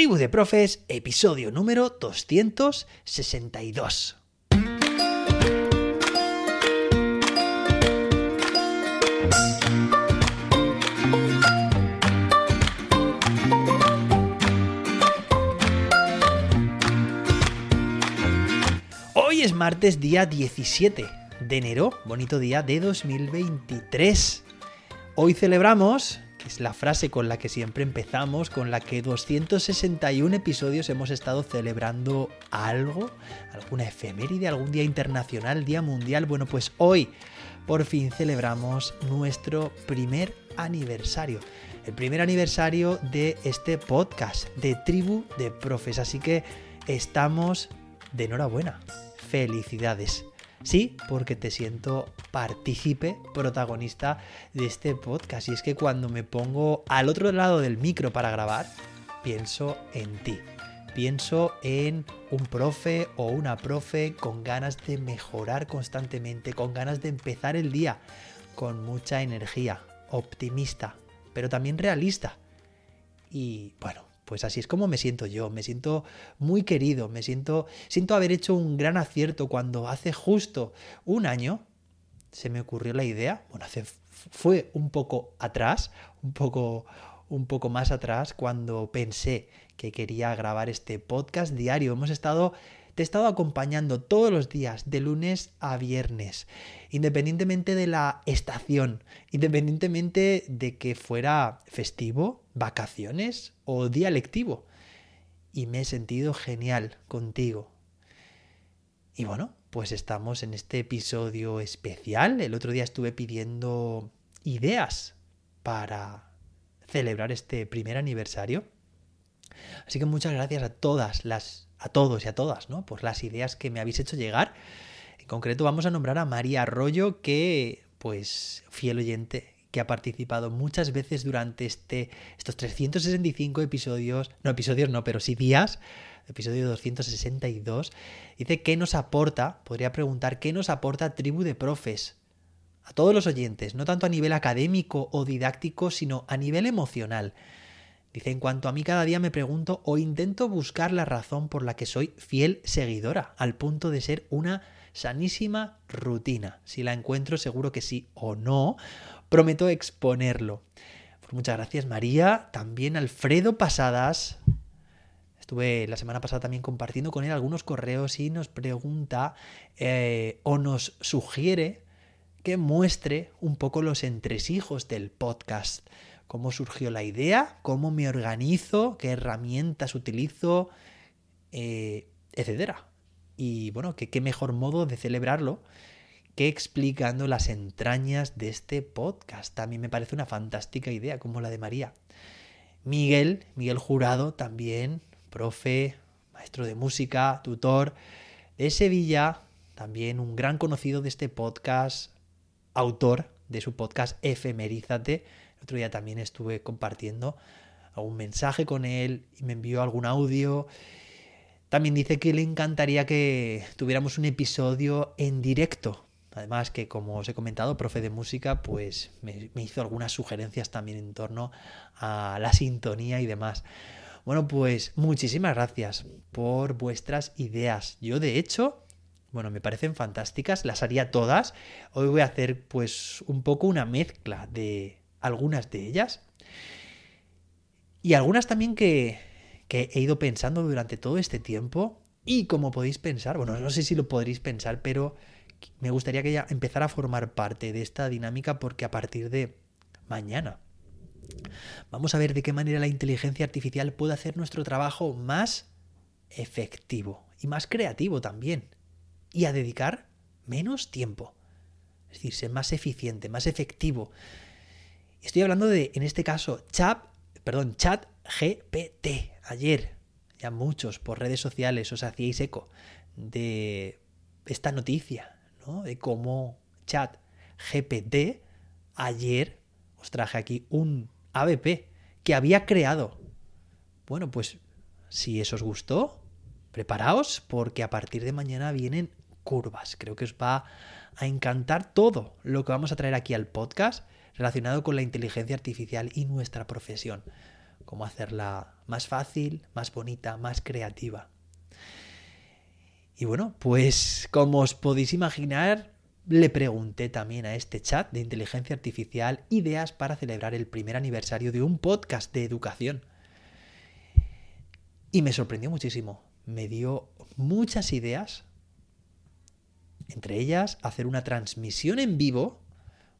Tribu de Profes, episodio número 262. Hoy es martes día 17 de enero, bonito día de 2023. Hoy celebramos es la frase con la que siempre empezamos, con la que 261 episodios hemos estado celebrando algo, alguna efeméride, algún día internacional, día mundial. Bueno, pues hoy por fin celebramos nuestro primer aniversario. El primer aniversario de este podcast de Tribu de Profes. Así que estamos de enhorabuena. Felicidades. Sí, porque te siento partícipe, protagonista de este podcast. Y es que cuando me pongo al otro lado del micro para grabar, pienso en ti. Pienso en un profe o una profe con ganas de mejorar constantemente, con ganas de empezar el día con mucha energía, optimista, pero también realista. Y bueno, pues así es como me siento yo, me siento muy querido, me siento, siento haber hecho un gran acierto cuando hace justo un año se me ocurrió la idea, bueno, hace, fue un poco atrás, un poco, un poco más atrás cuando pensé que quería grabar este podcast diario. Hemos estado te he estado acompañando todos los días, de lunes a viernes, independientemente de la estación, independientemente de que fuera festivo, vacaciones o día lectivo. Y me he sentido genial contigo. Y bueno, pues estamos en este episodio especial. El otro día estuve pidiendo ideas para celebrar este primer aniversario. Así que muchas gracias a todas las a todos y a todas, ¿no? Pues las ideas que me habéis hecho llegar. En concreto vamos a nombrar a María Arroyo, que, pues, fiel oyente, que ha participado muchas veces durante este, estos 365 episodios, no episodios no, pero sí días, episodio 262, dice qué nos aporta, podría preguntar qué nos aporta Tribu de Profes a todos los oyentes, no tanto a nivel académico o didáctico, sino a nivel emocional. Dice, en cuanto a mí cada día me pregunto o intento buscar la razón por la que soy fiel seguidora, al punto de ser una sanísima rutina. Si la encuentro, seguro que sí o no, prometo exponerlo. Pues muchas gracias María, también Alfredo Pasadas. Estuve la semana pasada también compartiendo con él algunos correos y nos pregunta eh, o nos sugiere que muestre un poco los entresijos del podcast cómo surgió la idea, cómo me organizo, qué herramientas utilizo, eh, etcétera. Y bueno, que qué mejor modo de celebrarlo que explicando las entrañas de este podcast. También me parece una fantástica idea, como la de María. Miguel, Miguel Jurado, también, profe, maestro de música, tutor de Sevilla, también un gran conocido de este podcast, autor de su podcast Efemerízate, otro día también estuve compartiendo algún mensaje con él y me envió algún audio. También dice que le encantaría que tuviéramos un episodio en directo. Además que, como os he comentado, profe de música, pues me, me hizo algunas sugerencias también en torno a la sintonía y demás. Bueno, pues muchísimas gracias por vuestras ideas. Yo, de hecho, bueno, me parecen fantásticas, las haría todas. Hoy voy a hacer pues un poco una mezcla de algunas de ellas. Y algunas también que, que he ido pensando durante todo este tiempo. Y como podéis pensar, bueno, no sé si lo podréis pensar, pero me gustaría que ya empezara a formar parte de esta dinámica porque a partir de mañana vamos a ver de qué manera la inteligencia artificial puede hacer nuestro trabajo más efectivo y más creativo también. Y a dedicar menos tiempo. Es decir, ser más eficiente, más efectivo. Estoy hablando de, en este caso, chat, perdón, chat GPT. Ayer, ya muchos por redes sociales os hacíais eco de esta noticia, ¿no? De cómo chat GPT ayer os traje aquí un ABP que había creado. Bueno, pues si eso os gustó, preparaos porque a partir de mañana vienen curvas. Creo que os va a encantar todo lo que vamos a traer aquí al podcast relacionado con la inteligencia artificial y nuestra profesión. cómo hacerla más fácil, más bonita, más creativa. Y bueno, pues como os podéis imaginar, le pregunté también a este chat de inteligencia artificial ideas para celebrar el primer aniversario de un podcast de educación. Y me sorprendió muchísimo. Me dio muchas ideas. Entre ellas, hacer una transmisión en vivo.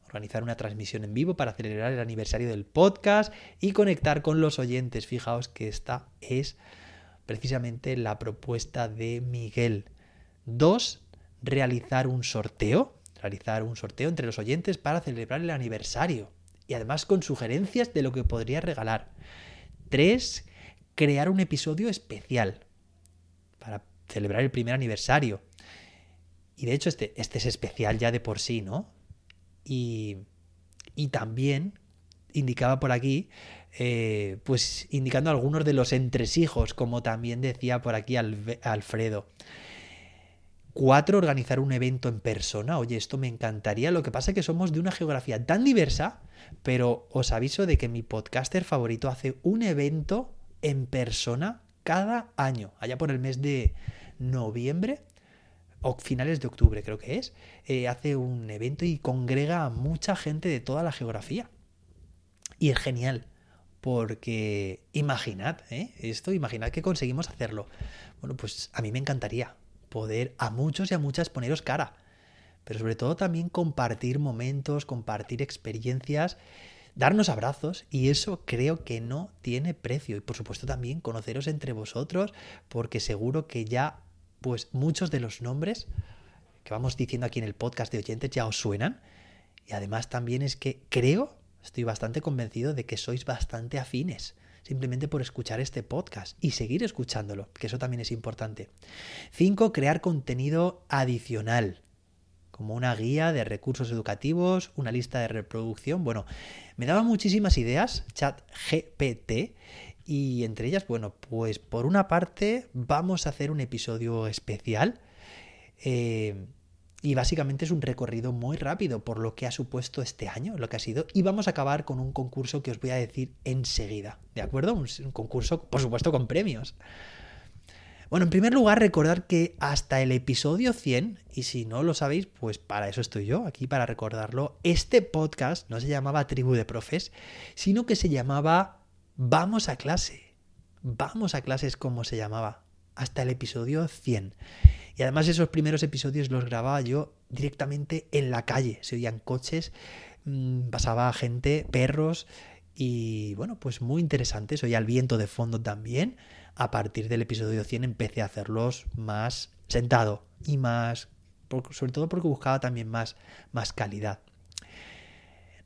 Organizar una transmisión en vivo para celebrar el aniversario del podcast y conectar con los oyentes. Fijaos que esta es precisamente la propuesta de Miguel. Dos, realizar un sorteo. Realizar un sorteo entre los oyentes para celebrar el aniversario. Y además con sugerencias de lo que podría regalar. Tres, crear un episodio especial para celebrar el primer aniversario. Y de hecho este, este es especial ya de por sí, ¿no? Y, y también indicaba por aquí, eh, pues indicando algunos de los entresijos, como también decía por aquí Alfredo. Cuatro, organizar un evento en persona. Oye, esto me encantaría. Lo que pasa es que somos de una geografía tan diversa, pero os aviso de que mi podcaster favorito hace un evento en persona cada año, allá por el mes de noviembre o finales de octubre creo que es, eh, hace un evento y congrega a mucha gente de toda la geografía. Y es genial, porque imaginad, ¿eh? esto, imaginad que conseguimos hacerlo. Bueno, pues a mí me encantaría poder a muchos y a muchas poneros cara, pero sobre todo también compartir momentos, compartir experiencias darnos abrazos y eso creo que no tiene precio. Y por supuesto también conoceros entre vosotros porque seguro que ya pues muchos de los nombres que vamos diciendo aquí en el podcast de oyentes ya os suenan. Y además también es que creo, estoy bastante convencido de que sois bastante afines simplemente por escuchar este podcast y seguir escuchándolo, que eso también es importante. 5. Crear contenido adicional como una guía de recursos educativos, una lista de reproducción. Bueno, me daba muchísimas ideas, chat GPT, y entre ellas, bueno, pues por una parte vamos a hacer un episodio especial. Eh, y básicamente es un recorrido muy rápido por lo que ha supuesto este año, lo que ha sido. Y vamos a acabar con un concurso que os voy a decir enseguida. ¿De acuerdo? Un, un concurso, por supuesto, con premios. Bueno, en primer lugar, recordar que hasta el episodio 100, y si no lo sabéis, pues para eso estoy yo, aquí para recordarlo, este podcast no se llamaba Tribu de Profes, sino que se llamaba Vamos a clase. Vamos a clase es como se llamaba, hasta el episodio 100. Y además esos primeros episodios los grababa yo directamente en la calle, se oían coches, mm, pasaba gente, perros, y bueno, pues muy interesante, oía el viento de fondo también a partir del episodio 100 empecé a hacerlos más sentado y más, sobre todo porque buscaba también más, más calidad.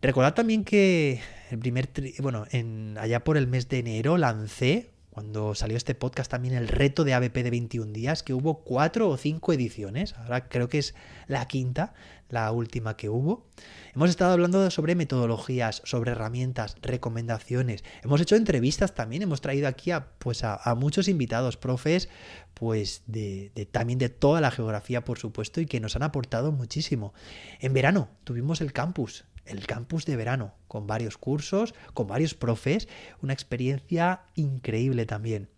Recordad también que el primer, bueno, en, allá por el mes de enero lancé, cuando salió este podcast también el reto de ABP de 21 días, que hubo cuatro o cinco ediciones, ahora creo que es la quinta, la última que hubo. Hemos estado hablando sobre metodologías, sobre herramientas, recomendaciones. Hemos hecho entrevistas también, hemos traído aquí a, pues a, muchos invitados, profes, pues de, también de toda la geografía, por supuesto, y que nos han aportado muchísimo. En verano tuvimos el campus, el campus de verano, con varios cursos, con varios profes, una experiencia increíble también.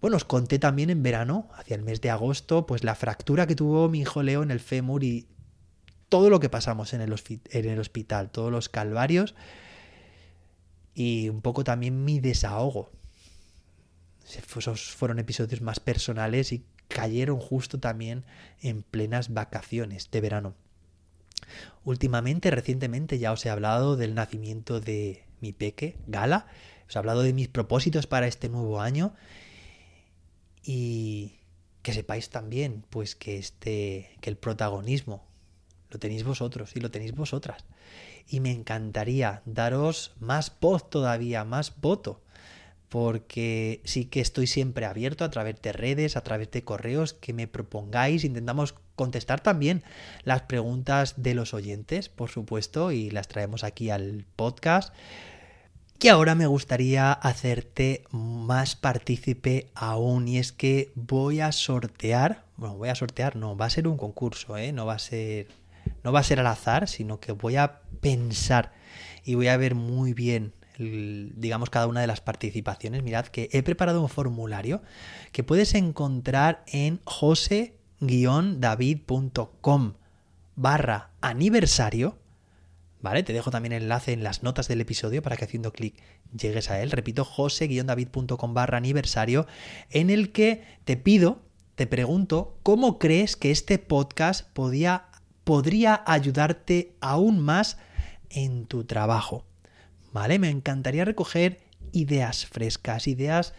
Bueno, os conté también en verano, hacia el mes de agosto, pues la fractura que tuvo mi hijo Leo en el fémur y todo lo que pasamos en el, hospital, todos los calvarios y un poco también mi desahogo. Esos fueron episodios más personales y cayeron justo también en plenas vacaciones de verano. Últimamente, recientemente, ya os he hablado del nacimiento de mi peque, Gala. Os he hablado de mis propósitos para este nuevo año. Y que sepáis también, pues, que este. que el protagonismo lo tenéis vosotros y lo tenéis vosotras. Y me encantaría daros más voz todavía, más voto, porque sí que estoy siempre abierto a través de redes, a través de correos, que me propongáis, intentamos contestar también las preguntas de los oyentes, por supuesto, y las traemos aquí al podcast. Que ahora me gustaría hacerte más partícipe aún, y es que voy a sortear, bueno, voy a sortear, no, va a ser un concurso, ¿eh? no va a ser no va a ser al azar, sino que voy a pensar y voy a ver muy bien digamos, cada una de las participaciones. Mirad que he preparado un formulario que puedes encontrar en jose-david.com barra aniversario. ¿Vale? Te dejo también el enlace en las notas del episodio para que haciendo clic llegues a él. Repito, jose-david.com barra aniversario, en el que te pido, te pregunto, ¿cómo crees que este podcast podía, podría ayudarte aún más en tu trabajo? ¿Vale? Me encantaría recoger ideas frescas, ideas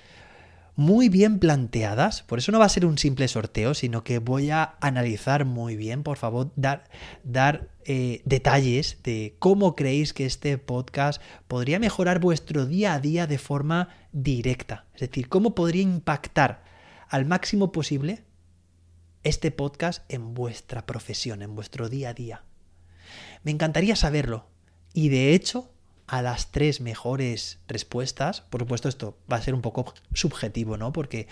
muy bien planteadas. Por eso no va a ser un simple sorteo, sino que voy a analizar muy bien, por favor, dar, dar eh, detalles de cómo creéis que este podcast podría mejorar vuestro día a día de forma directa. Es decir, cómo podría impactar al máximo posible este podcast en vuestra profesión, en vuestro día a día. Me encantaría saberlo. Y de hecho, a las tres mejores respuestas, por supuesto esto va a ser un poco subjetivo, ¿no? Porque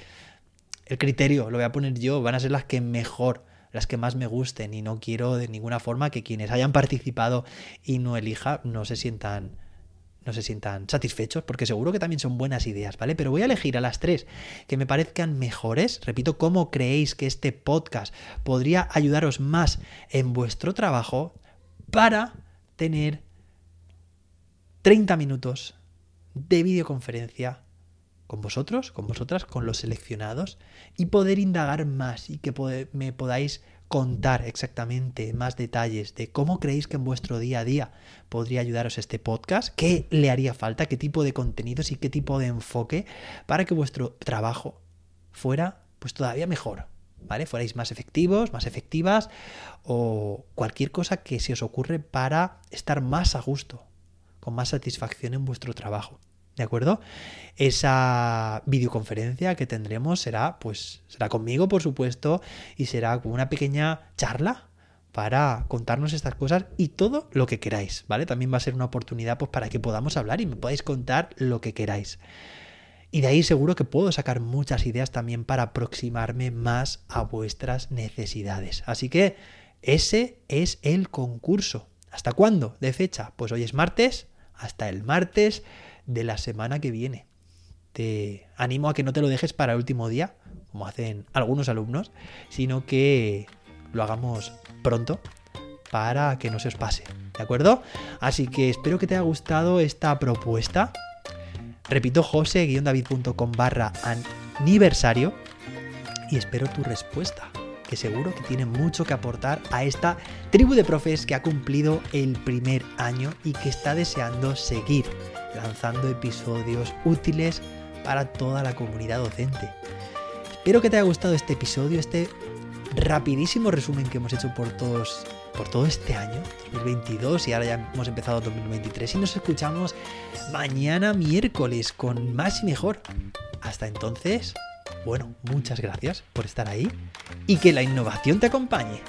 el criterio lo voy a poner yo, van a ser las que mejor, las que más me gusten y no quiero de ninguna forma que quienes hayan participado y no elija no se sientan no se sientan satisfechos porque seguro que también son buenas ideas, ¿vale? Pero voy a elegir a las tres que me parezcan mejores. Repito, ¿cómo creéis que este podcast podría ayudaros más en vuestro trabajo para tener 30 minutos de videoconferencia con vosotros, con vosotras, con los seleccionados y poder indagar más y que me podáis contar exactamente más detalles de cómo creéis que en vuestro día a día podría ayudaros este podcast, qué le haría falta, qué tipo de contenidos y qué tipo de enfoque para que vuestro trabajo fuera pues todavía mejor, ¿vale? Fuerais más efectivos, más efectivas o cualquier cosa que se os ocurre para estar más a gusto con más satisfacción en vuestro trabajo. ¿De acuerdo? Esa videoconferencia que tendremos será, pues, será conmigo, por supuesto, y será como una pequeña charla para contarnos estas cosas y todo lo que queráis, ¿vale? También va a ser una oportunidad pues, para que podamos hablar y me podáis contar lo que queráis. Y de ahí seguro que puedo sacar muchas ideas también para aproximarme más a vuestras necesidades. Así que ese es el concurso. ¿Hasta cuándo? ¿De fecha? Pues hoy es martes, hasta el martes de la semana que viene. Te animo a que no te lo dejes para el último día, como hacen algunos alumnos, sino que lo hagamos pronto para que no se os pase. ¿De acuerdo? Así que espero que te haya gustado esta propuesta. Repito, jose-david.com barra aniversario y espero tu respuesta seguro que tiene mucho que aportar a esta tribu de profes que ha cumplido el primer año y que está deseando seguir lanzando episodios útiles para toda la comunidad docente. Espero que te haya gustado este episodio, este rapidísimo resumen que hemos hecho por todos por todo este año, 2022, y ahora ya hemos empezado 2023 y nos escuchamos mañana miércoles con más y mejor. Hasta entonces, bueno, muchas gracias por estar ahí y que la innovación te acompañe.